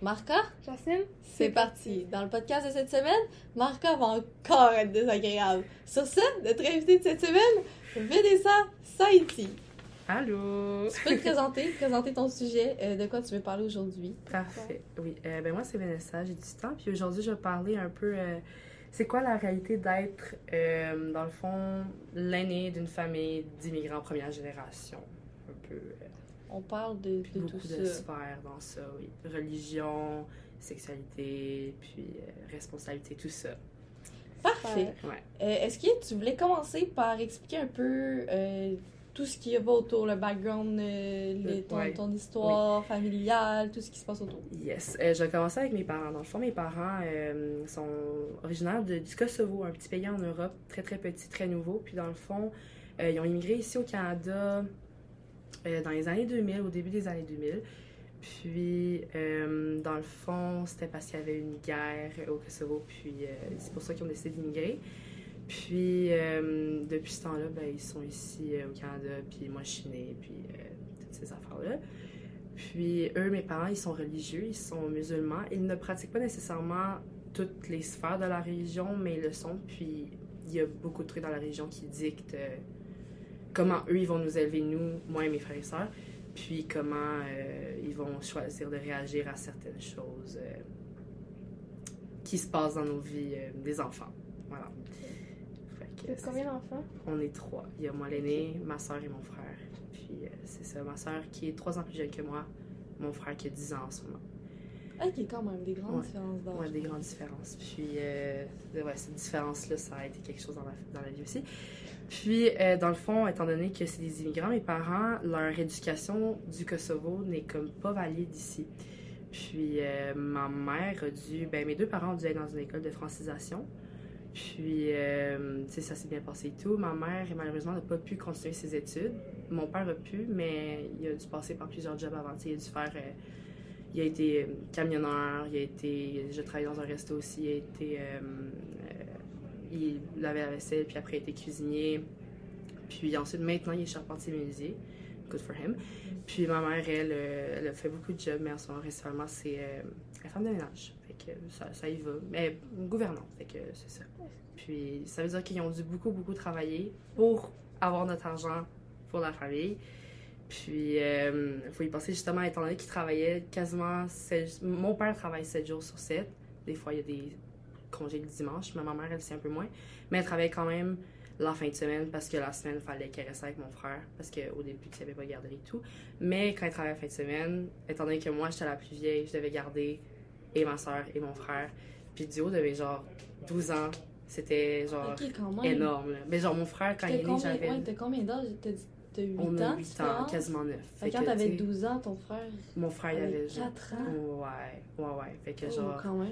Marca, Jacine? c'est parti. Dans le podcast de cette semaine, Marca va encore être désagréable. Sur ce, notre invité de cette semaine, Vanessa Saïti. Allô! Tu peux te présenter, présenter ton sujet, euh, de quoi tu veux parler aujourd'hui. Parfait. Oui. Euh, ben moi, c'est Vanessa, j'ai 18 ans. Puis aujourd'hui, je vais parler un peu. euh, c'est quoi la réalité d'être, euh, dans le fond, l'aîné d'une famille d'immigrants première génération? Un peu. On parle de, de beaucoup tout de ça. sphères dans ça, oui. Religion, sexualité, puis euh, responsabilité, tout ça. Parfait. Ouais. Euh, Est-ce que tu voulais commencer par expliquer un peu euh, tout ce qui va autour, le background, le- ton, Ouais. ton histoire familiale, tout ce qui se passe autour? Yes. Je vais commencer avec mes parents. Dans le fond, mes parents sont originaires de- du Kosovo, un petit pays en Europe, très très petit, très nouveau. Puis dans le fond, ils ont immigré ici au Canada euh, dans les années 2000, au début des années 2000. Puis, euh, dans le fond, c'était parce qu'il y avait une guerre au Kosovo, puis euh, c'est pour ça qu'ils ont décidé d'immigrer. Puis, depuis ce temps-là, ben, ils sont ici au Canada, puis moi, je suis née, puis toutes ces affaires-là. Puis eux, mes parents, ils sont religieux, ils sont musulmans. Ils ne pratiquent pas nécessairement toutes les sphères de la religion, mais ils le sont. Puis il y a beaucoup de trucs dans la religion qui dictent comment eux, ils vont nous élever, nous, moi et mes frères et sœurs. Puis comment euh, ils vont choisir de réagir à certaines choses euh, qui se passent dans nos vies euh, des enfants. Voilà. Fait que, Tu as c'est combien d'enfants? on est trois. Il y a moi l'aîné, ma soeur et mon frère. Puis c'est ça, ma soeur qui est trois ans plus jeune que moi, mon frère qui a 10 ans en ce moment. Ok, quand même, des grandes Ouais. différences d'âge. Ouais, des grandes différences. Puis euh, ouais, cette différence-là, ça a été quelque chose dans la, dans la vie aussi. Puis euh, dans le fond, étant donné que c'est des immigrants, mes parents, leur éducation du Kosovo n'est comme pas valide ici. Puis euh, ma mère a dû, ben mes deux parents ont dû être dans une école de francisation. Puis, euh, ça s'est bien passé et tout. Ma mère, malheureusement, n'a pas pu continuer ses études. Mon père a pu, mais il a dû passer par plusieurs jobs avant. Il a dû faire. il a été camionneur, il a été. Je travaille dans un resto aussi. Il a été. Euh, euh, il lavait la vaisselle, puis après, il été cuisinier. Puis ensuite, maintenant, il est charpentier menuisier. Good for him. Puis ma mère, elle, euh, elle a fait beaucoup de jobs, mais en ce moment, récemment, c'est euh, la femme de ménage. Fait ça, ça y va. Mais gouvernante, fait c'est ça. Puis ça veut dire qu'ils ont dû beaucoup, beaucoup travailler pour avoir notre argent pour la famille. Puis il faut y penser justement, étant donné qu'ils travaillaient quasiment. Mon père travaille 7 jours sur 7. Des fois, il y a des congés le dimanche, mais ma mère, elle, c'est un peu moins. Mais elle travaille quand même la fin de semaine parce que la semaine, il fallait qu'elle reste avec mon frère parce qu'au début, tu savais pas garder et tout. Mais quand elle travaillait la fin de semaine, étant donné que moi, j'étais la plus vieille, je devais garder et ma soeur et mon frère. Puis Dio devait genre 12 ans. C'était genre énorme. là. Mais genre, mon frère, quand il est né, j'avais. ouais, t'as combien d'âge? T'as dit- t'as 8 on ans? a de 8 ans, quasiment 9. Fait que quand t'avais 12 ans, ton frère Mon frère, il avait avait genre. 4 ans? Ouais, ouais, ouais. Fait que Oh, genre. quand même.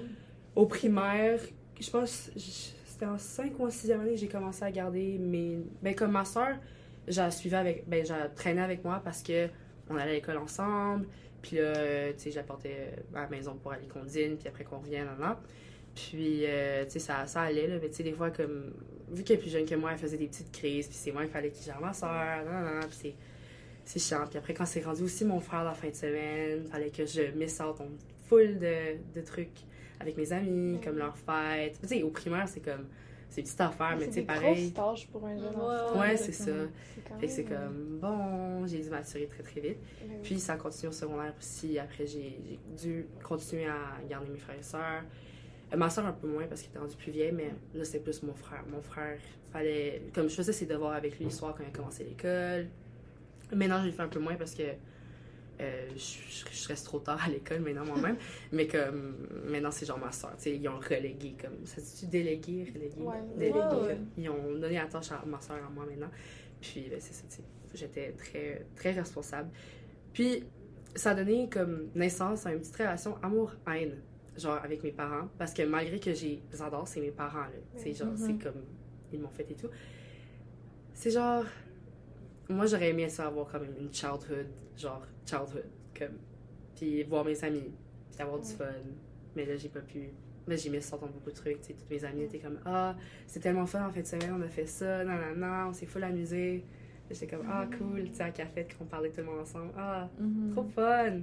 Au primaire, je pense, c'était en 5 ou en 6e année que j'ai commencé à garder mes. Ben, comme ma soeur, je suivais avec. Ben, je traînais avec moi parce que on allait à l'école ensemble. Puis là, euh, tu sais, je la portais à la maison pour aller qu'on dîne, puis après qu'on revienne, là, là. Puis, euh, tu sais, ça, ça allait, là. Mais tu sais, des fois, comme. Vu qu'elle est plus jeune que moi, elle faisait des petites crises, puis c'est moi qu'il fallait qu'il gère ma soeur, nan, nan, puis c'est. C'est chiant. Puis après, quand c'est rendu aussi mon frère la fin de semaine, fallait que je miss out on full de, de trucs avec mes amis, comme leur fête. Tu sais, au primaire, c'est comme. C'est une petite affaire, mais tu sais, pareil. tâches pour un jeune Ouais, enfant. Ouais, ouais, c'est ça. C'est Fait que c'est même, euh, comme, bon, j'ai dû maturer très très vite. Puis ça continue au secondaire aussi. Après, j'ai j'ai dû continuer à garder mes frères et sœurs. Euh, ma soeur un peu moins parce qu'elle était rendue plus vieille, mais là, c'est plus mon frère. Mon frère, fallait. Comme je faisais ses devoirs avec lui le soir quand il a commencé l'école. Maintenant, je le fais un peu moins parce que euh, je, je reste trop tard à l'école maintenant moi-même. mais comme maintenant, c'est genre ma soeur. Tu sais, ils ont relégué. comme Ça se dit délégué, relégué? Ouais. Délégué. Ouais, ouais. Ils ont donné la tâche à ma soeur à moi maintenant. Puis ben, c'est ça, tu sais. J'étais très, très responsable. Puis ça a donné comme naissance à une petite relation amour-haine, genre avec mes parents. Parce que malgré que j'ai- j'adore, c'est mes parents, là. C'est genre, c'est comme. Ils m'ont fait et tout. C'est genre. Moi, j'aurais aimé ça avoir comme une childhood, genre childhood, comme. Puis voir mes amis, puis avoir du fun. Mais là, j'ai pas pu. Mais j'ai mis ça dans beaucoup de trucs, tu sais. Toutes mes amies étaient comme Ah, c'est tellement fun en fin de semaine, on a fait ça, non, non, non, on s'est full amusé. J'étais comme Ah, cool, tu sais, à café, qu'on parlait tout le monde ensemble. Ah, Mhm. trop fun.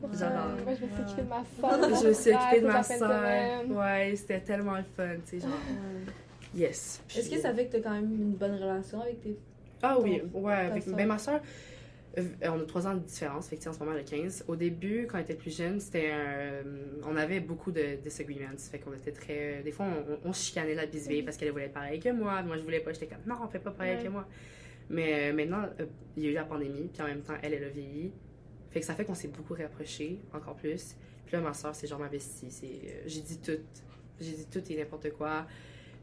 pour ça. J'adore. Moi, je me suis occupée de ma soeur. Je me suis occupée de ma soeur. Ouais, c'était tellement le fun, tu sais, genre, yes. Est-ce que ça fait que t'as quand même une bonne relation avec tes. Ah oui, ouais, avec ben, ma soeur, on a trois ans de différence, fait que en ce moment, elle a 15. Au début, quand elle était plus jeune, c'était un- on avait beaucoup de disagreements, fait qu'on était très... Des fois, on, on chicanait la bisbille parce qu'elle voulait être pareille que moi, moi je voulais pas, j'étais comme, non, on fait pas pareil Ouais. que moi. Mais euh, maintenant, euh, il y a eu la pandémie, puis en même temps, elle, elle a vieilli. Fait que ça fait qu'on s'est beaucoup rapprochés, encore plus. Puis là, ma soeur, c'est genre ma euh, j'ai dit tout. J'ai dit tout et n'importe quoi.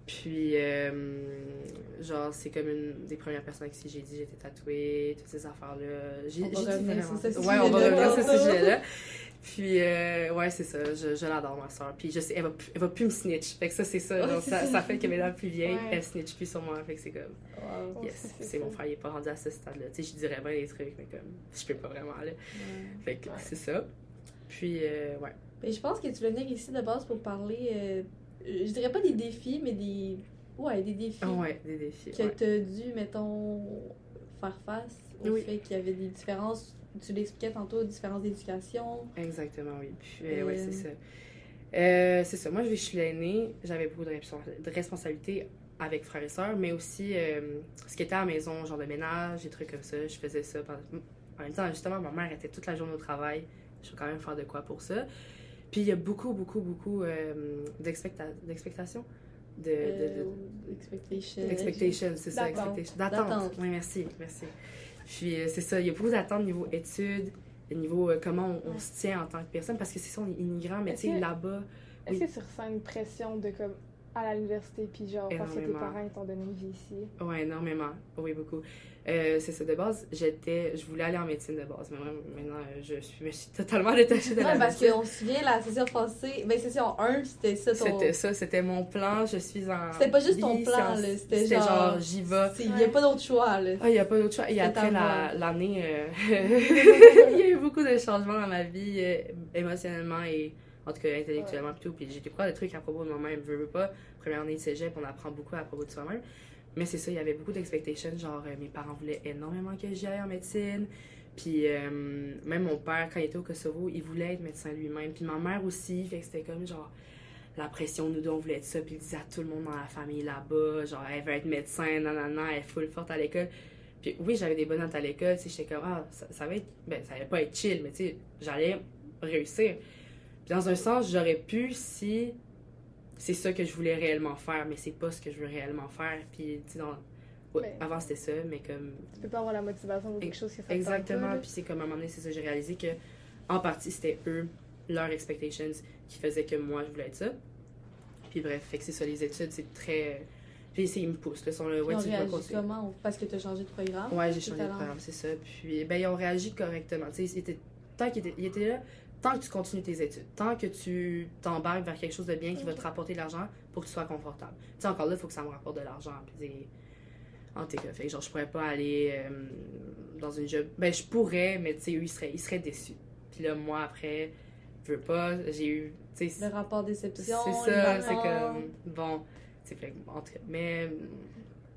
Puis, euh, genre, c'est comme une des premières personnes avec qui j'ai dit j'étais tatouée, toutes ces affaires-là. J'ai, dit vraiment- ce Ouais, on va revenir sur ce sujet-là. Puis, euh, ouais, c'est ça. Je, je l'adore, ma soeur. Puis, je sais, elle va, elle va plus me snitch. Fait que ça, c'est ça. Ça, ça. ça fait que maintenant plus vieille, Ouais. elle snitch plus sur moi. Fait que c'est comme, Wow. Yes, c'est- c'est mon ça. frère, il est pas rendu à ce stade-là. Tu sais, je dirais bien des trucs, mais comme, je peux pas vraiment, là. Fait que Ouais. c'est ça. Puis, euh, ouais. Ben, je pense que tu veux venir ici de base pour parler. Euh, je dirais pas des défis, mais des. Ouais, des défis. Ah ouais, des défis. Que ouais. t'as dû, mettons, faire face au Oui. fait qu'il y avait des différences. Tu l'expliquais tantôt, différences d'éducation. Exactement, oui. Puis, euh, ouais, Euh, c'est ça. Euh, c'est ça. Moi, je suis l'aînée. J'avais beaucoup de, respons- de responsabilités avec frères et sœurs, mais aussi euh, ce qui était à la maison, genre de ménage, des trucs comme ça. Je faisais ça. pendant- En même temps, justement, ma mère était toute la journée au travail. Je vais quand même faire de quoi pour ça. Puis, il y a beaucoup, beaucoup, beaucoup euh, d'expecta- d'expectations. De, de- de- Euh, expectation. Expectation, c'est ça, D'attente. expectation. D'attente. D'attente. Oui, merci, merci. Puis euh, c'est ça, il y a beaucoup d'attentes niveau études, niveau euh, comment on, se tient en tant que personne, parce que c'est ça, on est immigrant, mais tu sais, là-bas, Est-ce Oui. que tu ressens une pression de comme à l'université puis genre parce que tes parents ils t'ont donné une vie ici? ouais, énormément. Oui, beaucoup. Euh, c'est ça, de base, j'étais, je voulais aller en médecine de base, mais maintenant, je suis, me suis totalement détachée de la Ouais, parce médecine. qu'on se souvient, la session passée, ben, session 1, c'était ça ton. C'était ça, c'était mon plan, je suis en. C'était pas juste ton plan, science- là, c'était genre- genre, j'y vais. Il n'y a pas d'autre choix, là. Ah, il n'y a pas d'autre choix. Et après ta la- l'année, euh, il y a eu beaucoup de changements dans ma vie, euh, émotionnellement et en tout cas intellectuellement plutôt. Puis j'ai découvert des trucs à propos de moi-même. Veux, veux pas. Première année de cégep, on apprend beaucoup à propos de soi-même. Mais c'est ça, il y avait beaucoup d'expectations. Genre, euh, mes parents voulaient énormément que j'y aille en médecine. Puis euh, même mon père, quand il était au Kosovo, il voulait être médecin lui-même. Puis ma mère aussi. Fait que c'était comme genre la pression, nous deux, on voulait être ça. Puis il disait à tout le monde dans la famille là-bas, genre, elle veut être médecin, nanana, elle est full forte à l'école. Puis oui, j'avais des bonnes notes à l'école, tu sais, j'étais comme, ah, ça, ça va être, ben, ça allait pas être chill, mais tu sais, j'allais réussir. Dans un sens, j'aurais pu si c'est ça que je voulais réellement faire, mais c'est pas ce que je veux réellement faire. Puis, tu sais, dans... ouais, Mais- avant c'était ça, mais comme. Tu peux pas avoir la motivation pour quelque chose te tente Exactement, puis c'est comme à un moment donné, c'est ça, j'ai réalisé que, en partie, c'était eux, leurs expectations, qui faisaient que moi, je voulais être ça. Puis bref, fait que c'est ça, les études, c'est très. Puis c'est- ils me poussent, là, sont là, ouais, tu continuer. comment? Parce que tu as changé de programme? Ouais, j'ai changé de programme, c'est ça. Puis, ben, ils ont réagi correctement. Tu sais, ils étaient- tant qu'ils étaient, ils étaient là, tant que tu continues tes études, tant que tu t'embarques vers quelque chose de bien qui va te rapporter de l'argent pour que tu sois confortable. Tu sais, encore là, il faut que ça me rapporte de l'argent. Puis, en tout cas, fait genre, je pourrais pas aller euh, dans une job. Ben, je pourrais, mais tu sais, eux, ils seraient, ils seraient déçus. Puis là, moi, après, je veux pas, j'ai eu. Tu sais, Le rapport déception. c'est ça, c'est comme. Bon, c'est fait. En tout cas, mais.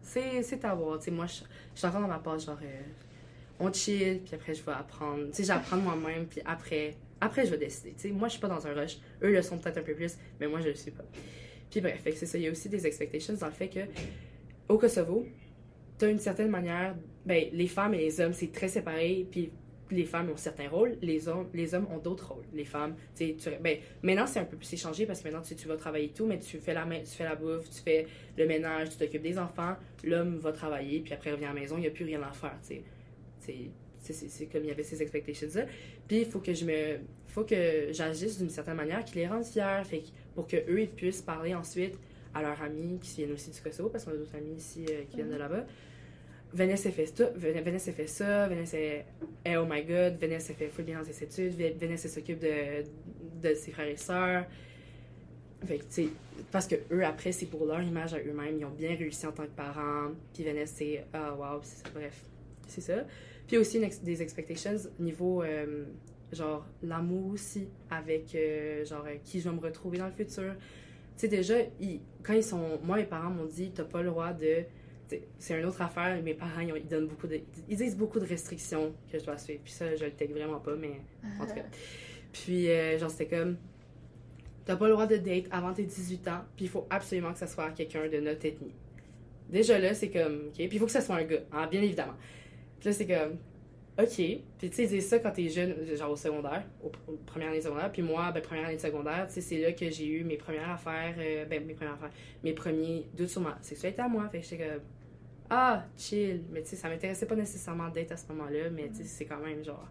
C'est c'est à voir. Tu sais, moi, je je suis encore dans ma page, genre. euh, on chill, puis après, je vais apprendre. Tu sais, j'apprends moi-même, puis après. Après, je vais décider. Tu sais, moi, je suis pas dans un rush. Eux le sont peut-être un peu plus, mais moi, je le suis pas. Puis bref, c'est ça. Il y a aussi des expectations dans le fait que, au Kosovo, t'as une certaine manière. Ben, les femmes et les hommes, c'est très séparé, puis les femmes ont certains rôles, les hommes, les hommes ont d'autres rôles. Les femmes, tu tu- ben, maintenant c'est un peu plus échangé parce que maintenant tu, tu vas travailler tout, mais tu fais la tu fais la bouffe, tu fais le ménage, tu t'occupes des enfants, l'homme va travailler, puis après il revient à la maison, il n'y a plus rien à faire, tu sais. C'est- comme il y avait ces expectations-là. Puis il faut que je me. faut que j'agisse d'une certaine manière qui les rende fiers, fait pour qu'eux ils puissent parler ensuite à leurs amis qui viennent aussi du Kosovo, parce qu'on a d'autres amis ici euh, qui viennent de là-bas. Vanessa fait ça, Van- Vanessa fait ça, Vanessa est oh my god, Vanessa fait full bien dans ses études, Vanessa s'occupe de, de ses frères et sœurs. Fait que, parce que eux, après, c'est pour leur image à eux-mêmes, ils ont bien réussi en tant que parents. Puis Vanessa, c'est, ah, wow, c'est ça, bref, c'est ça. Puis aussi une des expectations niveau, euh, genre, l'amour aussi, avec, euh, genre, euh, qui je vais me retrouver dans le futur. Tu sais, déjà, ils- quand ils sont. Moi, mes parents m'ont dit, t'as pas le droit de. C'est une autre affaire. Mes parents, ils, ont- ils donnent beaucoup de. Ils disent beaucoup de restrictions que je dois suivre. Puis ça, je le take vraiment pas, mais en tout cas. Puis, euh, genre, c'était comme. T'as pas le droit de date avant tes 18 ans, puis il faut absolument que ça soit quelqu'un de notre ethnie. Déjà là, c'est comme. OK. Puis il faut que ça soit un gars, hein, bien évidemment. Puis là, c'est comme. OK. Puis tu sais, disent ça quand t'es jeune, genre au secondaire, au, première année secondaire. Puis moi, ben, première année secondaire, tu sais, c'est là que j'ai eu mes premières affaires, euh, ben, mes premières affaires, mes premiers doutes sur ma sexualité à moi. Fait que j'étais comme. Ah, chill. Mais tu sais, ça m'intéressait pas nécessairement d'être à ce moment-là, mais tu sais, c'est quand même genre.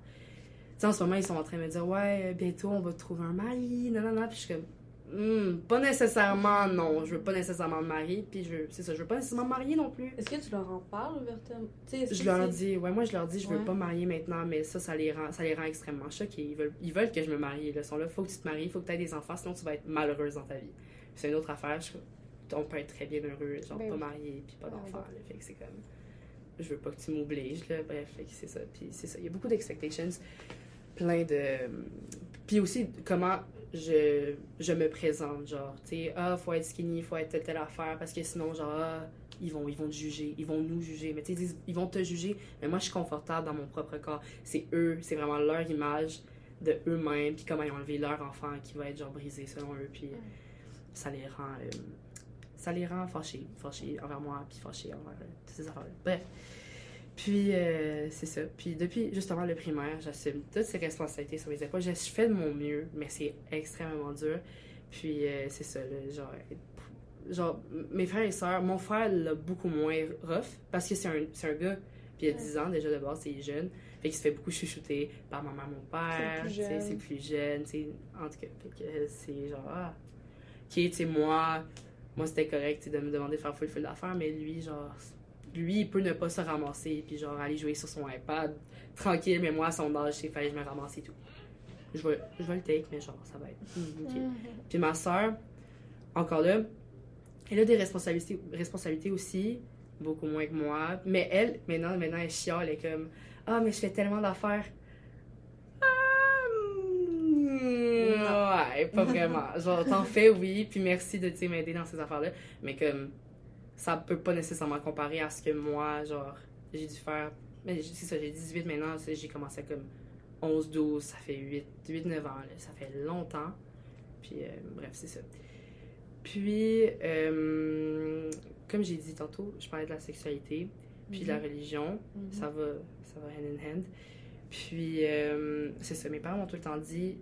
Tu sais, en ce moment, ils sont en train de me dire, ouais, bientôt, on va te trouver un mari, non, non, non. Puis je suis comme, Hmm, pas nécessairement, non. Je veux pas nécessairement me marier, puis je c'est ça, je veux pas nécessairement me marier non plus. Est-ce que tu leur en parles ouvertement? Tu sais, est-ce Je leur c'est- dis, ouais, moi je leur dis, je veux Ouais. pas me marier maintenant, mais ça, ça les rend, ça les rend extrêmement choqués. Ils veulent, ils veulent que je me marie. Ils sont là, faut que tu te maries, faut que tu aies des enfants, sinon tu vas être malheureuse dans ta vie. C'est une autre affaire. je- on peut être très bien heureux, genre Ben pas marié, puis pas Ouais, d'enfants. ouais. Fait que c'est comme, je veux pas que tu m'obliges, là. Bref, fait que c'est ça. Puis c'est ça. Il y a beaucoup d'expectations, plein de. Puis aussi, comment je, je me présente, genre, tu sais, ah, faut être skinny, faut être telle, telle affaire, parce que sinon, genre, ah, ils vont, ils vont te juger, ils vont nous juger. Mais tu sais, ils vont te juger, mais moi, je suis confortable dans mon propre corps. C'est eux, c'est vraiment leur image de eux-mêmes, puis comment ils ont enlevé leur enfant qui va être, genre, brisé selon eux, puis ça les rend. euh, ça les rend fâchés, fâchés envers moi, puis fâchés envers euh, toutes ces affaires-là. Bref. Puis, euh, c'est ça. Puis, depuis justement le primaire, j'assume toutes ces responsabilités sur mes épaules. Je fais de mon mieux, mais c'est extrêmement dur. Puis, euh, c'est ça, là, genre, genre, mes frères et sœurs, mon frère l'a beaucoup moins rough, parce que c'est un, un gars, puis il a 10 ans déjà de base, c'est jeune. Fait qu'il se fait beaucoup chouchouter par ma mère, mon père, C'est plus jeune. c'est en tout cas, c'est genre, ah, ok, tu sais, moi, moi c'était correct, de me demander de faire full full d'affaires, mais lui, genre, lui, il peut ne pas se ramasser, puis genre, aller jouer sur son iPad, tranquille, mais moi, à son âge, il fallait que je me ramasse et tout. Je vais, je vais le take, mais genre, ça va être, hmm, ok. Mhm. Puis ma soeur, encore là, elle a des responsabilités, responsabilités aussi, beaucoup moins que moi. Mais elle, maintenant, maintenant elle chiale, elle est comme Ah, mais je fais tellement d'affaires. Ah, ouais, pas vraiment. Genre, t'en fais, oui, puis merci de m'aider dans ces affaires-là. Mais comme, ça peut pas nécessairement comparer à ce que moi, genre, j'ai dû faire. Mais c'est ça, j'ai 18 maintenant, j'ai commencé à comme 11, 12, ça fait 8, 8 9 ans, là, ça fait longtemps. Puis, euh, bref, c'est ça. Puis, euh, comme j'ai dit tantôt, je parlais de la sexualité, puis de la religion. Mhm. Ça va, ça va hand in hand. Puis, euh, c'est ça, mes parents m'ont tout le temps dit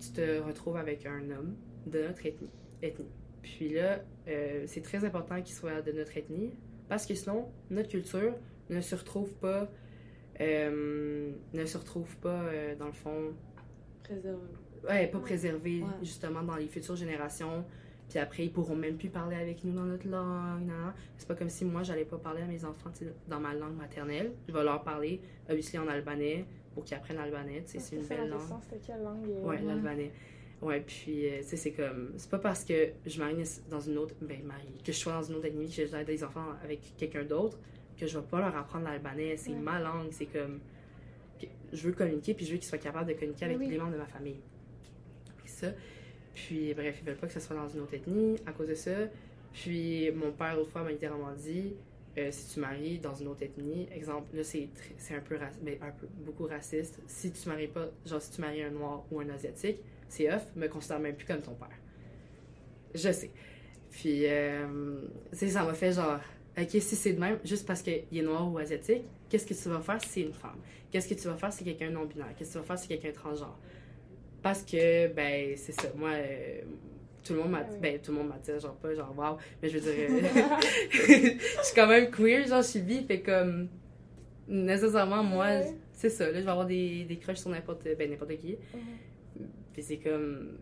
tu te retrouves avec un homme de notre ethnie. ethnie. Puis là, euh, c'est très important qu'il soit de notre ethnie, parce que sinon, notre culture ne se retrouve pas, euh, ne se retrouve pas, euh, dans le fond, Préservé. ouais, pas préservée, Ouais. justement, dans les futures générations. Puis après, ils pourront même plus parler avec nous dans notre langue. C'est pas comme si moi, j'allais pas parler à mes enfants dans ma langue maternelle. Je vais leur parler, obviously, en albanais, pour qu'ils apprennent l'albanais. C'est une belle langue. C'était quelle langue? Ouais, Ouais. l'albanais. Ouais, puis, euh, tu sais, c'est comme. C'est pas parce que je marie dans une autre. Ben, marie. Que je sois dans une autre ethnie, que j'ai des enfants avec quelqu'un d'autre, que je vais pas leur apprendre l'albanais. C'est Ouais. ma langue. C'est comme. Je veux communiquer, puis je veux qu'ils soient capables de communiquer avec Oui. les membres de ma famille. C'est ça. Puis, bref, ils veulent pas que ce soit dans une autre ethnie à cause de ça. Puis, mon père, autrefois, m'a littéralement dit euh, si tu maries dans une autre ethnie, exemple, là, c'est un peu, ben, un peu, beaucoup raciste. Si tu maries pas, genre, si tu maries un noir ou un asiatique, c'est off, me considère même plus comme ton père. Je sais. Puis, euh, tu sais, ça m'a fait genre, ok, si c'est de même, juste parce qu'il est noir ou asiatique, qu'est-ce que tu vas faire si c'est une femme? Qu'est-ce que tu vas faire si c'est quelqu'un non-binaire? Qu'est-ce que tu vas faire si c'est quelqu'un transgenre? Parce que, ben, c'est ça. Moi, euh, tout le monde m'a oui. ben, tout le monde m'a dit, genre, pas genre, wow, mais je veux dire, euh, je suis quand même queer, genre, je suis bi, fait comme, nécessairement, moi, c'est ça, là, je vais avoir des, des crushs sur n'importe, ben, n'importe qui. Mhm. Puis c'est comme,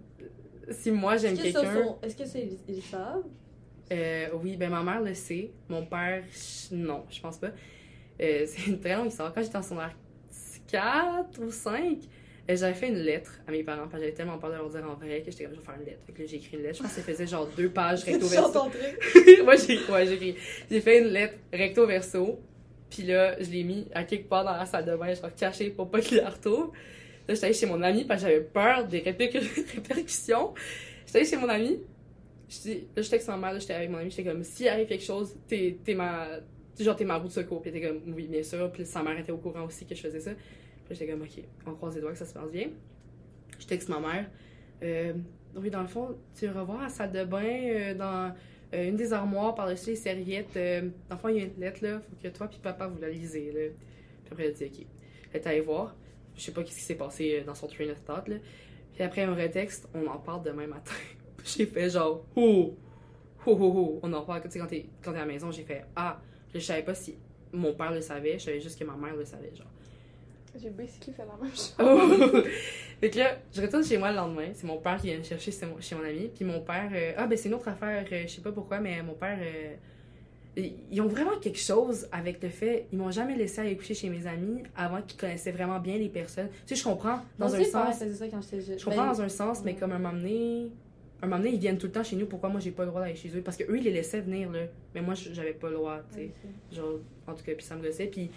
si moi, j'aime Est-ce que, ça quelqu'un. est-ce que c'est ils savent? Euh, oui, ben ma mère le sait. Mon père, je- non, je pense pas. Euh, c'est une très longue histoire. Quand j'étais en secondaire 4 ou 5, euh, j'avais fait une lettre à mes parents parce que j'avais tellement peur de leur dire en vrai que j'étais comme je vais faire une lettre. Fait que là, j'ai écrit une lettre. Je pense que ça faisait genre deux pages recto verso. Moi, j'ai ouais, j'ai écrit- j'ai fait une lettre recto verso. Puis là, je l'ai mis à quelque part dans la salle de bain, genre caché pour pas qu'il la retrouve. Là, j'étais allée chez mon ami parce que j'avais peur des réper- répercussions. J'étais allée chez mon ami. Je dis, là, j'étais avec sa mère, là, j'étais avec mon ami, j'étais comme, s'il arrive quelque chose, t'es t'es ma. Genre, t'es ma roue de secours. Puis était comme, oui, bien sûr. Puis sa mère était au courant aussi que je faisais ça. Puis j'étais comme, ok, on croise les doigts que ça se passe bien. Je texte ma mère. Euh, oui, dans le fond, tu vas revoir la salle de bain euh, dans euh, une des armoires par-dessus les serviettes. Euh, dans le fond, il y a une lettre, là. Faut que toi puis papa vous la lisez, là. Puis après, elle dit, OK. Elle est allée voir. Je sais pas ce qui s'est passé euh, dans son train of thought, là. Puis après, un retexte, on en parle demain matin. j'ai fait genre, oh, oh, oh, oh. On en parle, tu sais, quand t'es quand t'es à la maison, j'ai fait, ah, je savais pas si mon père le savait, je savais juste que ma mère le savait, genre. J'ai basically fait la même chose. Oh! fait que là, je retourne chez moi le lendemain. C'est mon père qui vient me chercher chez mon, chez mon ami. Puis mon père, euh, ah, ben c'est une autre affaire, euh, je sais pas pourquoi, mais mon père, euh, ils ont vraiment quelque chose avec le fait, ils m'ont jamais laissé aller coucher chez mes amis avant qu'ils connaissaient vraiment bien les personnes. Tu sais, je comprends dans Moi un aussi, sens. ça quand jeune. Je comprends Ben, dans un sens, mais comme un moment donné, un moment donné, ils viennent tout le temps chez nous. Pourquoi moi j'ai pas le droit d'aller chez eux? Parce que eux ils les laissaient venir là, mais moi j'avais pas le droit, tu sais. Genre, en tout cas, puis ça me gossait. Puis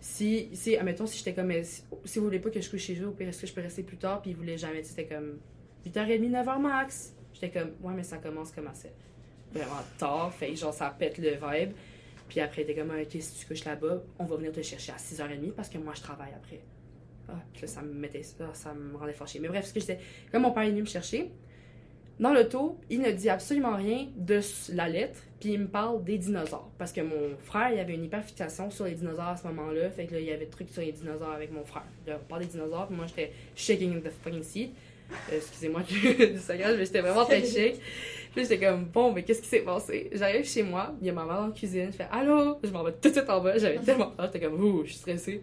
si, si admettons, si j'étais comme, si, si vous voulez pas que je couche chez eux, au pire, est-ce que je peux rester plus tard? Puis ils voulaient jamais, tu sais, c'était comme 8h30, 9h max. J'étais comme, ouais, mais ça commence comme assez vraiment tard. Fait genre, ça pète le vibe. Puis après, t'es comme, ok, si tu couches là-bas, on va venir te chercher à 6h30 parce que moi, je travaille après. Ah, puis là, ça me mettait ça, ça me rendait fâchée. Mais bref, ce que je disais, comme mon père est venu me chercher, dans l'auto, il ne dit absolument rien de la lettre, puis il me parle des dinosaures. Parce que mon frère, il avait une hyperfixation sur les dinosaures à ce moment-là, fait que là, il y avait des trucs sur les dinosaures avec mon frère. Là, on parle des dinosaures, puis moi, j'étais shaking in the fucking seat. Euh, Excusez-moi du saccage, mais j'étais vraiment très shake. Puis j'étais comme, bon, mais qu'est-ce qui s'est passé? J'arrive chez moi, il y a ma mère la cuisine, je fais allô? Je m'en vais tout de suite en bas, j'avais tellement peur, j'étais comme, ouh, je suis stressée.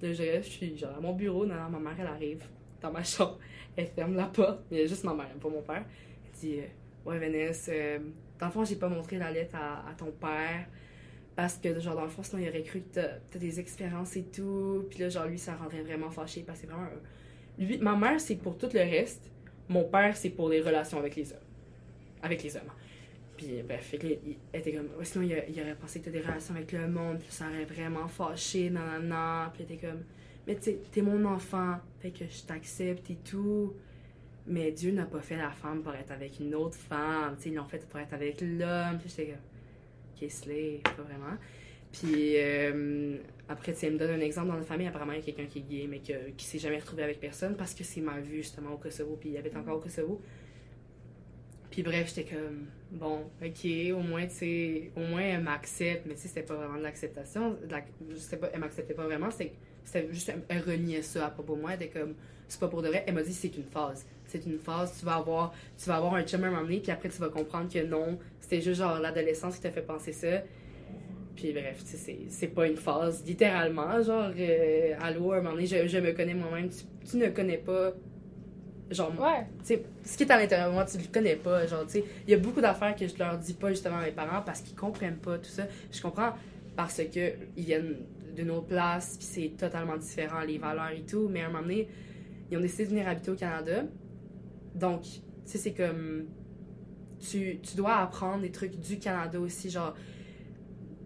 Là, je je suis genre à mon bureau, non, non, ma mère, elle arrive dans ma chambre, elle ferme la porte, mais il y a juste ma mère, pas mon père. Elle dit, euh, ouais, Vanessa, euh, dans le fond, j'ai pas montré la lettre à, ton père. Parce que, genre, dans le fond, sinon, il aurait cru que t'as des expériences et tout. Puis là, genre, lui, ça rendrait vraiment fâché. Parce que c'est vraiment. Ma mère, c'est pour tout le reste. Mon père, c'est pour les relations avec les hommes. Avec les hommes. Puis, bref, fait que il était comme. Ouais, sinon, il, il aurait pensé que t'as des relations avec le monde. Puis ça aurait vraiment fâché. Nan, nan, nan. Puis elle était comme. Mais tu t'es mon enfant. Fait que je t'accepte et tout. Mais Dieu n'a pas fait la femme pour être avec une autre femme. Tu sais, ils l'ont fait pour être avec l'homme. Puis j'étais comme, ok, slay, pas vraiment. Puis euh, après, tu me donne un exemple dans la famille. Apparemment, il y a quelqu'un qui est gay, mais que, qui s'est jamais retrouvé avec personne parce que c'est mal vu justement au Kosovo. Puis il habite encore au Kosovo. Puis bref, j'étais comme, bon, ok, au moins, tu sais, au moins elle m'accepte. Mais tu sais, c'était pas vraiment de l'acceptation. la- je sais pas, elle m'acceptait pas vraiment. C'était juste, elle reniait ça à propos de moi. Elle était comme, c'est pas pour de vrai. Elle m'a dit, c'est une phase. C'est une phase, tu vas avoir, tu vas avoir un chum à un moment donné, puis après, tu vas comprendre que non, c'était juste genre l'adolescence qui t'a fait penser ça. Puis bref, tu sais, c'est- pas une phase, littéralement. Genre, euh, allô, à un moment donné, je, je me connais moi-même. Tu, tu ne connais pas, genre, Ouais. tu sais, ce qui est à l'intérieur de moi, tu le connais pas. Genre, tu sais, il y a beaucoup d'affaires que je leur dis pas justement à mes parents parce qu'ils comprennent pas tout ça. Je comprends parce que ils viennent d'une autre place, puis c'est totalement différent, les valeurs et tout. Mais à un moment donné, ils ont décidé de venir habiter au Canada. Donc, tu sais, c'est comme. Tu, tu dois apprendre des trucs du Canada aussi. Genre,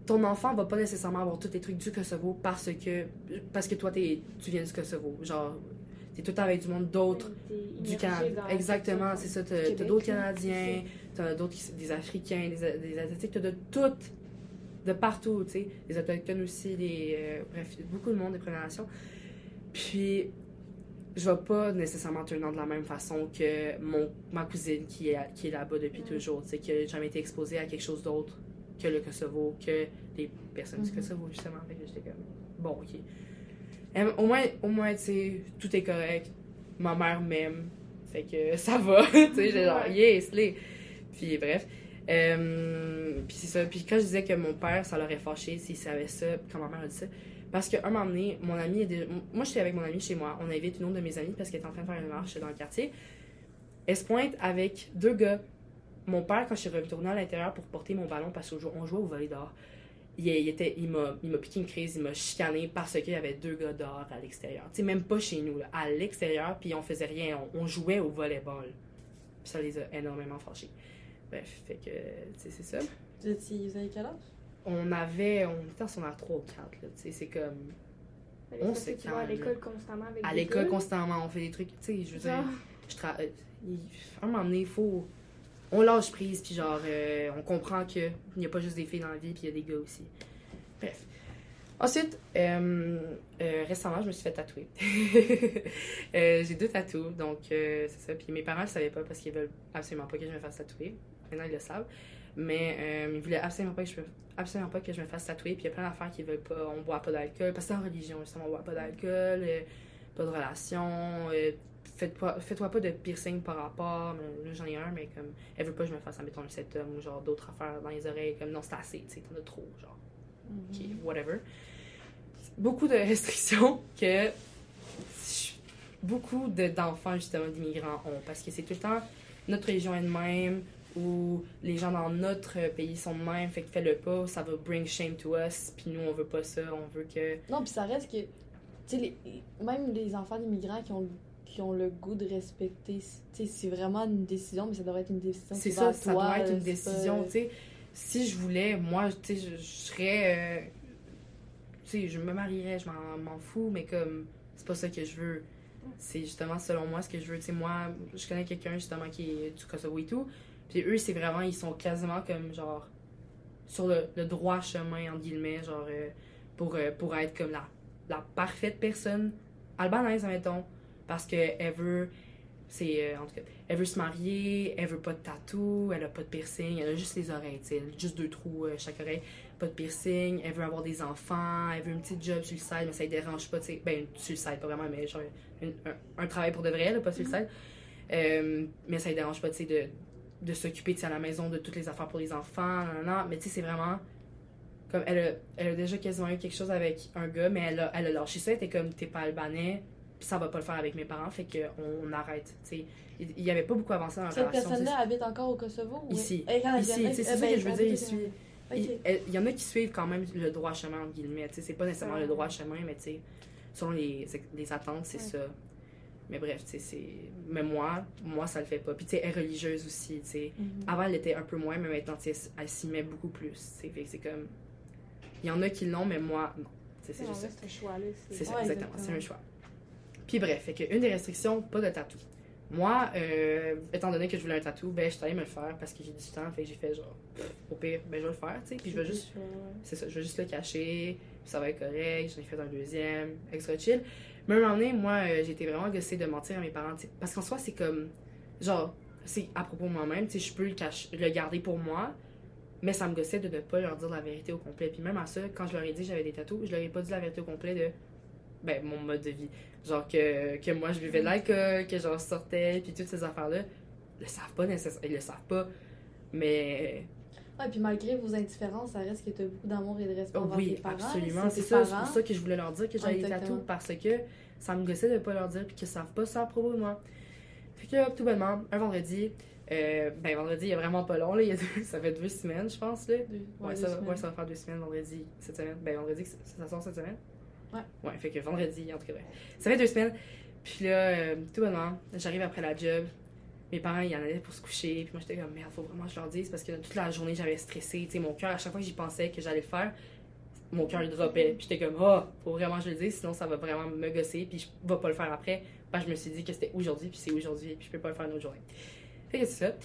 ton enfant va pas nécessairement avoir tous les trucs du Kosovo parce que, parce que toi, tu viens du Kosovo. Genre, t'es tout le temps avec du monde d'autres du Canada. Exactement, c'est ça. T'as d'autres Canadiens, t'as d'autres, des Africains, des, des Asiatiques, t'as de toutes, de partout, tu sais. Les Autochtones aussi, des, euh, bref, beaucoup de monde des Premières Nations. Puis, je vais pas nécessairement tenir de la même façon que mon, ma cousine qui est, qui est là-bas depuis Mm. toujours, tu sais, qui a jamais été exposée à quelque chose d'autre que le Kosovo, que les personnes du Mhm. Kosovo, justement. Fait que j'étais comme, bon, ok. Euh, au moins, au moins, tu sais, tout est correct. Ma mère m'aime. Fait que ça va. tu sais, j'ai genre, yes, les. Puis bref. Euh, puis c'est ça. Puis quand je disais que mon père, ça l'aurait fâché s'il savait ça, quand ma mère a dit ça. Parce qu'un moment donné, mon ami est déjà- Moi, j'étais avec mon ami chez moi. On invite une autre de mes amies parce qu'elle est en train de faire une marche dans le quartier. Elle se pointe avec deux gars. Mon père, quand je suis retournée à l'intérieur pour porter mon ballon parce qu'on jouait, on jouait au volley dehors, il, il était, il m'a, il m'a piqué une crise, il m'a chicané parce qu'il y avait deux gars dehors à l'extérieur. Tu sais, même pas chez nous, là, à l'extérieur, puis on faisait rien, on, on jouait au volleyball. Puis ça les a énormément fâchés. Bref, fait que, tu sais, c'est ça. Vous avez quel âge? On avait, on était en secondaire 3 ou 4, là, tu sais, c'est comme, On se vas à calme. l'école constamment avec à l'école constamment, on fait des trucs, tu sais, je veux dire, je tra- euh, il- à un moment donné, il faut. On lâche prise, puis genre, euh, on comprend qu'il n'y a pas juste des filles dans la vie, puis il y a des gars aussi. Bref. Ensuite, euh, euh, récemment, je me suis fait tatouer. J'ai deux tatous, donc c'est ça. Puis mes parents ne savaient pas parce qu'ils veulent absolument pas que je me fasse tatouer. Maintenant, ils le savent. Mais ils voulaient absolument pas, que je me, absolument pas que je me fasse tatouer. Puis il y a plein d'affaires qu'ils veulent pas. On boit pas d'alcool. Parce que c'est en religion, justement, on boit pas d'alcool, pas de relation. Fais-toi pas de piercing par rapport. Mais Là, j'en ai un, mais comme, elle veut pas que je me fasse, mettons, le septum ou genre d'autres affaires dans les oreilles. Comme, non, c'est assez, tu sais, t'en as trop, genre. ok, whatever. Beaucoup de restrictions que beaucoup de- d'enfants, justement, d'immigrants ont. Parce que c'est tout le temps notre religion est de même, ou les gens dans notre pays sont de même, fait que fais-le pas, ça va bring shame to us, puis nous, on veut pas ça, on veut que. Non, puis ça reste que. Tu sais, même les enfants d'immigrants qui ont, qui ont le goût de respecter. Tu sais, c'est vraiment une décision, mais ça devrait être une décision. C'est ça, ça toi, doit être une c'est décision, pas- tu sais. Si je voulais, moi, tu sais, je, je serais. euh, tu sais, je me marierais, je m'en m'en fous, mais comme, c'est pas ça que je veux. C'est justement, selon moi, ce que je veux. Tu sais, moi, je connais quelqu'un, justement, qui est du Kosovo et tout. Puis eux, c'est vraiment, ils sont quasiment comme, genre, sur le, le droit chemin, entre guillemets, genre, euh, pour, euh, pour être comme la, la parfaite personne albanaise, admettons. Parce qu'elle veut. C'est. euh, en tout cas, elle veut se marier, elle veut pas de tatou, elle a pas de piercing, elle a juste les oreilles, tu sais, juste deux trous euh, chaque oreille, pas de piercing, elle veut avoir des enfants, elle veut un petit job sur le side, mais ça ne dérange pas, tu sais, ben sur le side, pas vraiment, mais genre un, un- un travail pour de vrai, là, pas sur le side. Euh, mais ça ne dérange pas, tu sais, de, de s'occuper, tu sais, à la maison de toutes les affaires pour les enfants, nan, mais tu sais, c'est vraiment. Comme elle a, elle a déjà quasiment eu quelque chose avec un gars, mais elle a, elle a lâché ça, elle était comme, t'es pas albanais, ça va pas le faire avec mes parents, fait qu'on on arrête, tu sais. Il il y avait pas beaucoup avancé dans la Cette relation. sais, personne-là habite encore au Kosovo ou Ici. C'est Eh ça ben, que je veux dire, ici. Il, y en a qui suivent quand même le droit chemin, entre guillemets. C'est pas nécessairement le Ouais. droit chemin, mais tu sais, selon les, les attentes, c'est Ouais. ça. Mais bref, c'est. Mais moi, moi, ça le fait pas. Puis, tu elle est religieuse aussi, tu sais. Mhm. Avant, elle était un peu moins, mais maintenant, tu elle s'y met beaucoup plus. Fait que c'est comme. Il y en a qui l'ont, mais moi, non. C'est juste ça. c'est un choix-là. C'est ça, Ouais, exactement. C'est un choix. Puis bref, fait que une des restrictions, pas de tatou. Moi, euh, étant donné que je voulais un tatou, ben, je suis me le faire parce que j'ai du temps. Fait que j'ai fait genre, au pire, ben, je vais le faire, tu sais. Puis je vais juste, c'est ça, je vais juste le cacher. Puis ça va être correct. J'en ai fait un deuxième, extra chill. Mais un moment donné, moi, euh, j'étais vraiment gossée de mentir à mes parents. Parce qu'en soi, c'est comme, genre, c'est à propos de moi-même, tu sais, je peux le, cacher, le garder pour moi. Mais ça me gossait de ne pas leur dire la vérité au complet. Puis même à ça, quand je leur ai dit que j'avais des tatous, je leur ai pas dit la vérité au complet de ben, mon mode de vie. Genre que, que moi je buvais de l'alcool, que j'en sortais, puis toutes ces affaires-là. Ils le savent pas nécessairement. Ils le savent pas. Mais Ouais, puis malgré vos indifférences, ça reste que t'as beaucoup d'amour et de respect envers oui, tes parents. absolument. C'est ça, c'est pour ça que je voulais leur dire que j'avais des tatous parce que ça me gossait de pas leur dire puis qu'ils savent pas ça à propos de moi. Fait que tout bonnement, un vendredi, euh, ben vendredi il y a vraiment pas long, là, il y a deux- ça fait deux semaines je pense là. Deux- Ouais, deux ça, semaines. ouais, ça va faire deux semaines vendredi cette semaine. Ben vendredi, ça, ça sort cette semaine? Ouais. Ouais, fait que vendredi, en tout cas, ouais. Ça fait deux semaines. Puis là, euh, tout bonnement, j'arrive après la job. Mes parents, ils en allaient pour se coucher. Puis moi, j'étais comme, merde, faut vraiment que je leur dise parce que toute la journée, j'avais stressé. Tu sais, mon cœur, à chaque fois que j'y pensais que j'allais le faire, mon cœur, il droppait. Puis j'étais comme, oh, faut vraiment que je le dise, sinon ça va vraiment me gosser. Puis je vais pas le faire après. Que je me suis dit que c'était aujourd'hui, puis c'est aujourd'hui, puis je peux pas le faire une autre journée. Fait que c'est ça.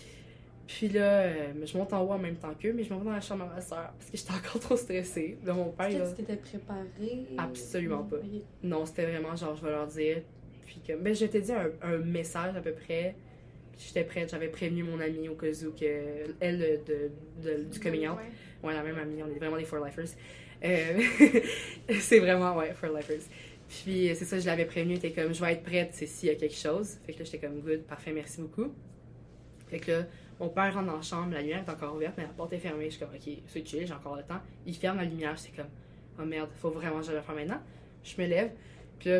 Puis là, euh, je monte en haut en même temps qu'eux, mais je m'en vais dans la chambre à ma soeur parce que j'étais encore trop stressée. Là, mon père, Est-ce que tu t'étais préparée? Absolument pas. Non, c'était vraiment genre, je vais leur dire. Puis comme, ben, je t'ai dit un, un message à peu près. J'étais prête, j'avais prévenu mon amie au cas où que elle de, de- du coming out. Ouais, la même amie, on est vraiment des for lifers. Euh, c'est vraiment, ouais, for lifers. Puis c'est ça, je l'avais prévenu, était comme, je vais être prête, c'est s'il y a quelque chose. Fait que là, j'étais comme, good, parfait, merci beaucoup. Fait que là, mon père rentre dans la chambre, la lumière est encore ouverte, mais la porte est fermée. Je suis comme, ok, c'est chill, j'ai encore le temps. Il ferme la lumière, c'est comme, oh merde, faut vraiment que je le fasse maintenant. Je me lève, puis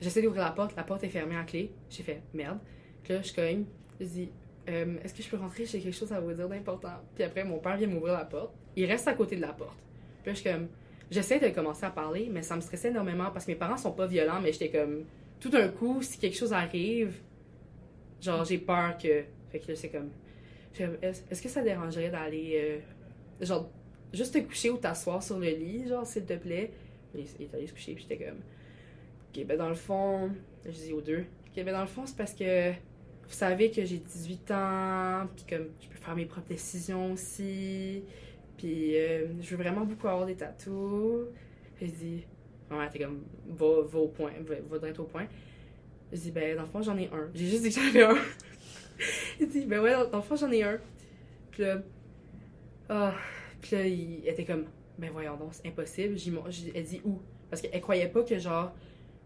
j'essaie d'ouvrir la porte, la porte est fermée en clé. J'ai fait, merde. Puis là, je cogne, je dis, Euh, est-ce que je peux rentrer, j'ai quelque chose à vous dire d'important. Puis après, mon père vient m'ouvrir la porte. Il reste à côté de la porte. Puis là, je suis comme, j'essaie de commencer à parler, mais ça me stressait énormément parce que mes parents sont pas violents, mais j'étais comme, tout d'un coup, si quelque chose arrive, genre, j'ai peur que. Fait que là, c'est comme, est-ce est-ce que ça dérangerait d'aller, euh, genre, juste te coucher ou t'asseoir sur le lit, genre, s'il te plaît? Il, il est allé se coucher, puis j'étais comme, ok, ben dans le fond, je dis aux deux, ok, ben dans le fond, c'est parce que vous savez que j'ai 18 ans, puis comme, je peux faire mes propres décisions aussi, puis euh, je veux vraiment beaucoup avoir des tatous. Dis, ma mère était comme, va, va au point, va, va au point. Je dis, ben, dans le fond, j'en ai un. J'ai juste dit que j'en avais un. Il dit, ben ouais, dans le fond, j'en ai un. Puis là, ah, puis là, il elle était comme, ben voyons donc, c'est impossible. Elle dit où? Parce qu'elle croyait pas que, genre,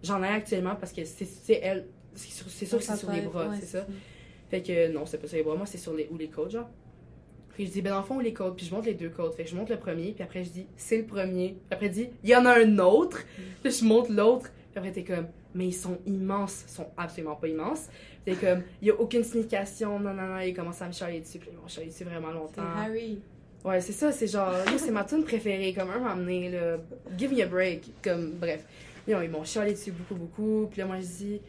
j'en ai actuellement parce que c'est, c'est elle, c'est sûr, que c'est sur les bras, c'est ça. Fait que non, c'est pas sur les bras, moi c'est sur les ou les côtes, genre. Puis je dis, ben dans le fond, ou les côtes, puis je monte les deux côtes. Fait que je monte le premier, puis après je dis, c'est le premier. Puis après, elle dit, il y en a un autre. Puis je monte l'autre. Puis après, t'es comme, mais ils sont immenses. Ils sont absolument pas immenses. T'es comme, il y a aucune signification, non, non, non. Il commence à me chialer dessus, puis ils m'ont chialé dessus vraiment C'est longtemps. Harry. Ouais, c'est ça, c'est genre, c'est ma tune préférée, comme un donné, là, give me a break, comme, bref. Yo, ils m'ont chialé dessus beaucoup, beaucoup, puis là, moi, je dis,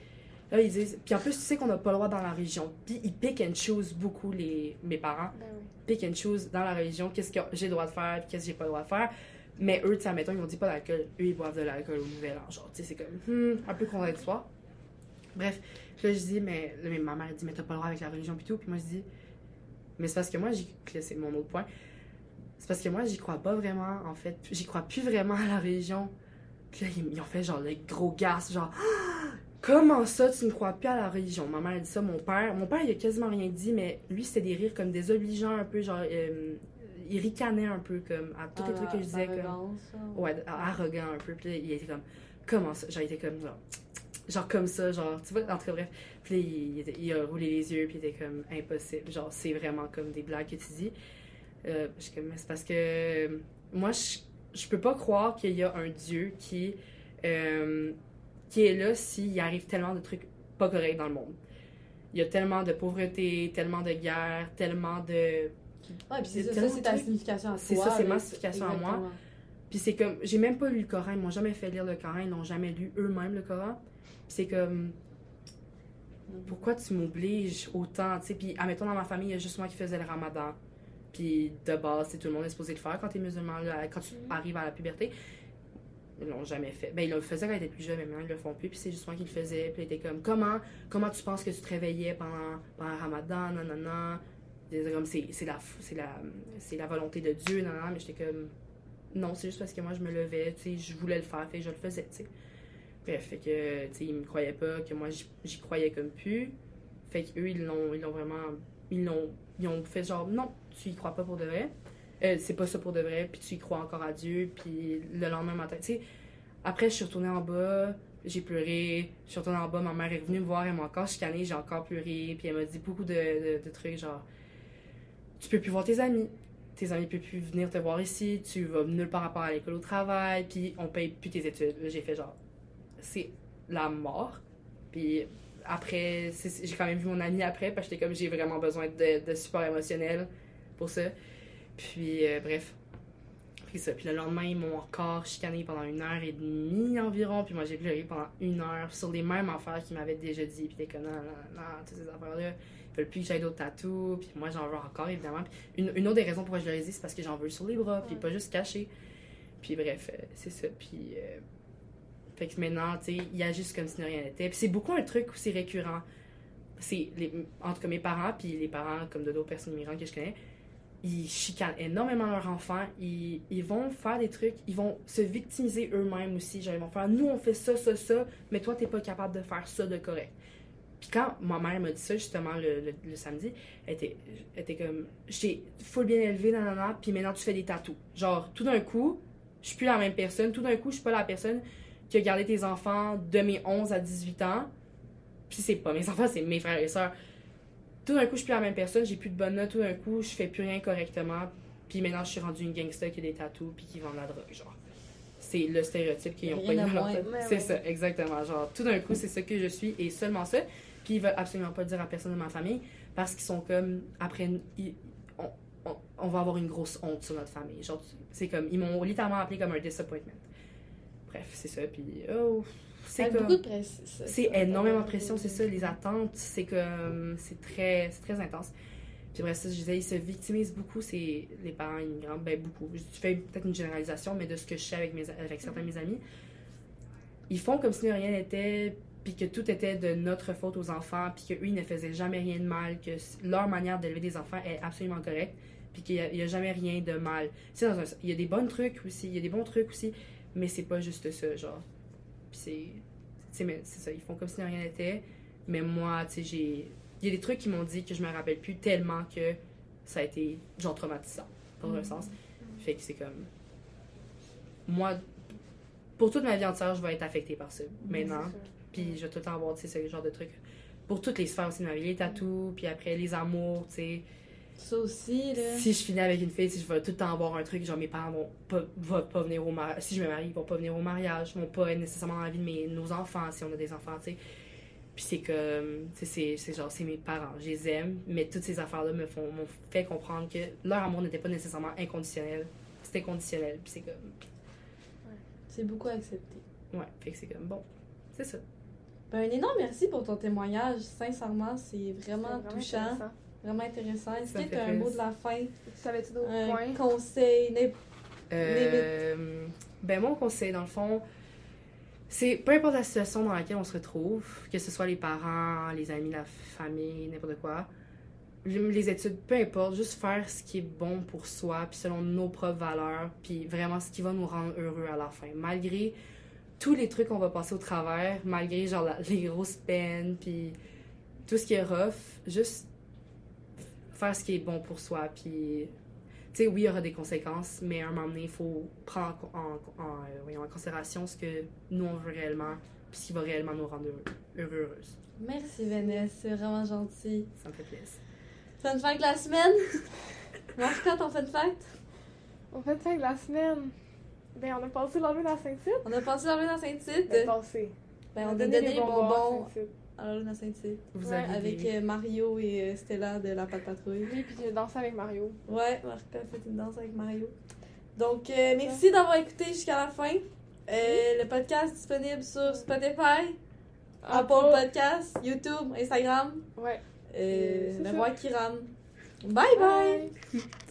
là, ils disent, puis en plus, tu sais qu'on n'a pas le droit dans la religion, puis ils pick and choose beaucoup, les, mes parents, Ben oui. pick and choose dans la religion, qu'est-ce que j'ai le droit de faire, qu'est-ce que j'ai pas le droit de faire. Mais eux, tu sais, admettons, ils m'ont dit pas d'alcool, eux, ils boivent de l'alcool au nouvel an, genre, tu sais, c'est comme, hmm, un peu contradictoire. Bref, là, je dis, mais, mais ma mère, dit, mais t'as pas le droit avec la religion, puis tout, puis moi, je dis, mais c'est parce que moi, j'y, c'est mon autre point, c'est parce que moi, j'y crois pas vraiment, en fait. J'y crois plus vraiment à la religion. Puis là, ils, ont fait genre le gros gasp, genre! Comment ça, tu ne crois plus à la religion? Ma mère a dit ça, mon père. Mon père, il a quasiment rien dit, mais lui, c'était des rires comme désobligeants un peu, genre. euh, il ricanait un peu, comme, à tous les trucs que je disais, comme. Ouais, arrogant un peu. Puis il était comme, comment ça? Genre, il était comme, genre, genre comme ça, genre, tu vois, en tout cas, bref. Puis il, il a roulé les yeux, puis il était comme, impossible. Genre, c'est vraiment comme des blagues que tu dis. Euh, je suis comme, Mais c'est parce que euh, moi, je, je peux pas croire qu'il y a un Dieu qui, euh, qui est là s'il arrive tellement de trucs pas corrects dans le monde. Il y a tellement de pauvreté, tellement de guerre, tellement de. Ouais, puis c'est ça, c'est ta signification à toi. C'est ça, c'est ma signification à moi. Puis c'est comme, j'ai même pas lu le Coran, ils m'ont jamais fait lire le Coran, ils n'ont jamais lu eux-mêmes le Coran. Puis c'est comme, pourquoi tu m'obliges autant, tu sais? Puis, admettons, dans ma famille, il y a juste moi qui faisais le ramadan. Puis de base, c'est tout le monde est supposé le faire quand t'es musulman, là, quand tu arrives à la puberté. Ils l'ont jamais fait. Ben, ils le faisaient quand ils étaient plus jeunes, mais maintenant, ils le font plus. Puis c'est juste moi qui le faisais. Puis ils étaient comme, comment, comment tu penses que tu te réveillais pendant, pendant le ramadan, non, comme, c'est c'est la, c'est la, c'est la volonté de Dieu, non, non. Mais j'étais comme, non, c'est juste parce que moi, je me levais, tu sais, je voulais le faire, fait que je le faisais, tu sais. Bref, fait que, tu sais, ils me croyaient pas, que moi, j'y- croyais comme plus. Fait qu'eux, ils l'ont, ils l'ont vraiment, ils l'ont, ils ont fait genre, non, tu y crois pas pour de vrai. Euh, c'est pas ça pour de vrai, puis tu y crois encore à Dieu, puis le lendemain matin, tu sais. Après, je suis retournée en bas, j'ai pleuré, je suis retournée en bas, ma mère est venue me voir, elle m'a encore chicanée, j'ai encore pleuré, puis elle m'a dit beaucoup de, de, de trucs, genre, tu peux plus voir tes amis, tes amis peuvent plus venir te voir ici, tu vas nulle part rapport à l'école au travail, puis on paye plus tes études. J'ai fait genre, c'est la mort. Puis après, j'ai quand même vu mon ami après, parce que j'étais comme, j'ai vraiment besoin de, support émotionnel pour ça. Puis euh, bref, puis ça. Puis le lendemain, ils m'ont encore chicané pendant une heure et demie environ, puis moi j'ai pleuré pendant une heure sur les mêmes affaires qu'ils m'avaient déjà dit, puis t'es comme, non, non, non, toutes ces affaires-là. Ils veulent plus que j'aille d'autres tatous, puis moi j'en veux encore évidemment. Puis une, une autre des raisons pourquoi je leur ai dit, c'est parce que j'en veux sur les bras, puis pas juste caché. Puis bref, euh, c'est ça. Puis. euh, fait que maintenant, tu sais, il agissent comme si rien n'était. Puis c'est beaucoup un truc aussi récurrent. C'est, les, en tout cas, mes parents, puis les parents, comme de d'autres personnes immigrantes que je connais, ils chicanent énormément leurs enfants. Ils, ils vont faire des trucs, ils vont se victimiser eux-mêmes aussi. Genre, ils vont faire, nous, on fait ça, ça, ça, mais toi, t'es pas capable de faire ça de correct. Puis quand ma mère m'a dit ça, justement, le, le, le samedi, elle était, elle était comme, j'étais full bien élevée, nanana, puis maintenant, tu fais des tatous. Genre, tout d'un coup, je suis plus la même personne. Tout d'un coup, je suis pas la personne qui a gardé tes enfants de mes 11 à 18 ans. Puis c'est pas mes enfants, c'est mes frères et sœurs. Tout d'un coup, je suis plus la même personne, j'ai plus de bonnes notes. Tout d'un coup, je fais plus rien correctement. Puis maintenant, je suis rendue une gangster qui a des tatous puis qui vend de la drogue, genre. C'est le stéréotype qu'ils ont pas dans leur tête. C'est ouais. ça, exactement. Genre, tout d'un coup, c'est ça que je suis et seulement ça. Puis ils veulent absolument pas le dire à personne de ma famille parce qu'ils sont comme, après, ils- on, on, on va avoir une grosse honte sur notre famille. Genre, c'est comme, ils m'ont littéralement appelé comme un disappointment. Bref, c'est ça. Puis, oh, c'est comme. beaucoup de pression. C'est énormément de pression, c'est ça, les attentes, c'est comme. C'est très, c'est très intense. Puis après ça, je disais, ils se victimisent beaucoup, c'est les parents immigrants, ben beaucoup. Je fais peut-être une généralisation, mais de ce que je sais avec, mes, avec certains de mes amis, ils font comme si rien n'était, puis que tout était de notre faute aux enfants, puis qu'eux, ils ne faisaient jamais rien de mal, que leur manière d'élever des enfants est absolument correcte, puis qu'il n'y a, jamais rien de mal. Sais, dans un- il y a des bons trucs aussi, il y a des bons trucs aussi, Mais c'est pas juste ça, genre. Puis c'est. c'est ça, ils font comme si rien n'était. Mais moi, tu sais, j'ai. Il y a des trucs qui m'ont dit que je me rappelle plus tellement que ça a été, genre, traumatisant, dans un Mhm. sens. Fait que c'est comme. Moi, pour toute ma vie entière, je vais être affectée par ça, maintenant. C'est. Puis je vais tout le temps avoir, tu sais, ce genre de trucs. Pour toutes les sphères aussi de ma vie, les tatous, puis après les amours, tu sais. Ça aussi, là. Si je finis avec une fille, je vais tout le temps avoir un truc, genre mes parents vont pas, vont pas venir au mariage. Si je me marie, ils vont pas venir au mariage, vont pas être nécessairement dans la vie de mes, nos enfants, si on a des enfants, tu sais. Puis c'est comme, tu sais, c'est- genre, c'est mes parents, je les aime, mais toutes ces affaires-là me font, m'ont fait comprendre que leur amour n'était pas nécessairement inconditionnel, c'était conditionnel, puis c'est comme, C'est beaucoup accepté. ouais, fait que c'est comme, bon, c'est ça. Ben, un énorme merci pour ton témoignage. Sincèrement, c'est vraiment, touchant, intéressant. vraiment intéressant. Est-ce que tu as un mot de la fin? Tu savais-tu d'autres Un points? conseil? Euh, ben mon conseil dans le fond, c'est peu importe la situation dans laquelle on se retrouve, que ce soit les parents, les amis, la famille, n'importe quoi, les études, peu importe, juste faire ce qui est bon pour soi, puis selon nos propres valeurs, puis vraiment ce qui va nous rendre heureux à la fin. Malgré tous les trucs qu'on va passer au travers, malgré genre la- les grosses peines, puis tout ce qui est rough, juste faire ce qui est bon pour soi, puis tu sais, oui, il y aura des conséquences, mais à un moment donné, il faut prendre en, en- en, euh, voyons, en considération ce que nous, on veut réellement, puis ce qui va réellement nous rendre heureux, heureux heureuses. Merci, Vanessa. C'est vraiment gentil. Ça me fait plaisir. Fun fact de la semaine? Marc, ton fun fact? On fait ça de la semaine. Ben, on a passé l'enlever dans Saint-Tite. On a passé l'heure dans Saint-Tite. Ben, passé. Ben, on a donné les bonbons à Saint-Tite. à Saint-Tite. Vous Ouais, avez Avec des... euh, Mario et euh, Stella de la Patte Patrouille. Oui, puis j'ai dansé avec Mario. Ouais, Marc a fait une danse avec Mario. Donc, euh, merci d'avoir écouté jusqu'à la fin. Euh, le podcast est disponible sur Spotify, Apple Podcasts, YouTube, Instagram. Ouais. Euh, ça. roi qui rame. Bye bye! Bye.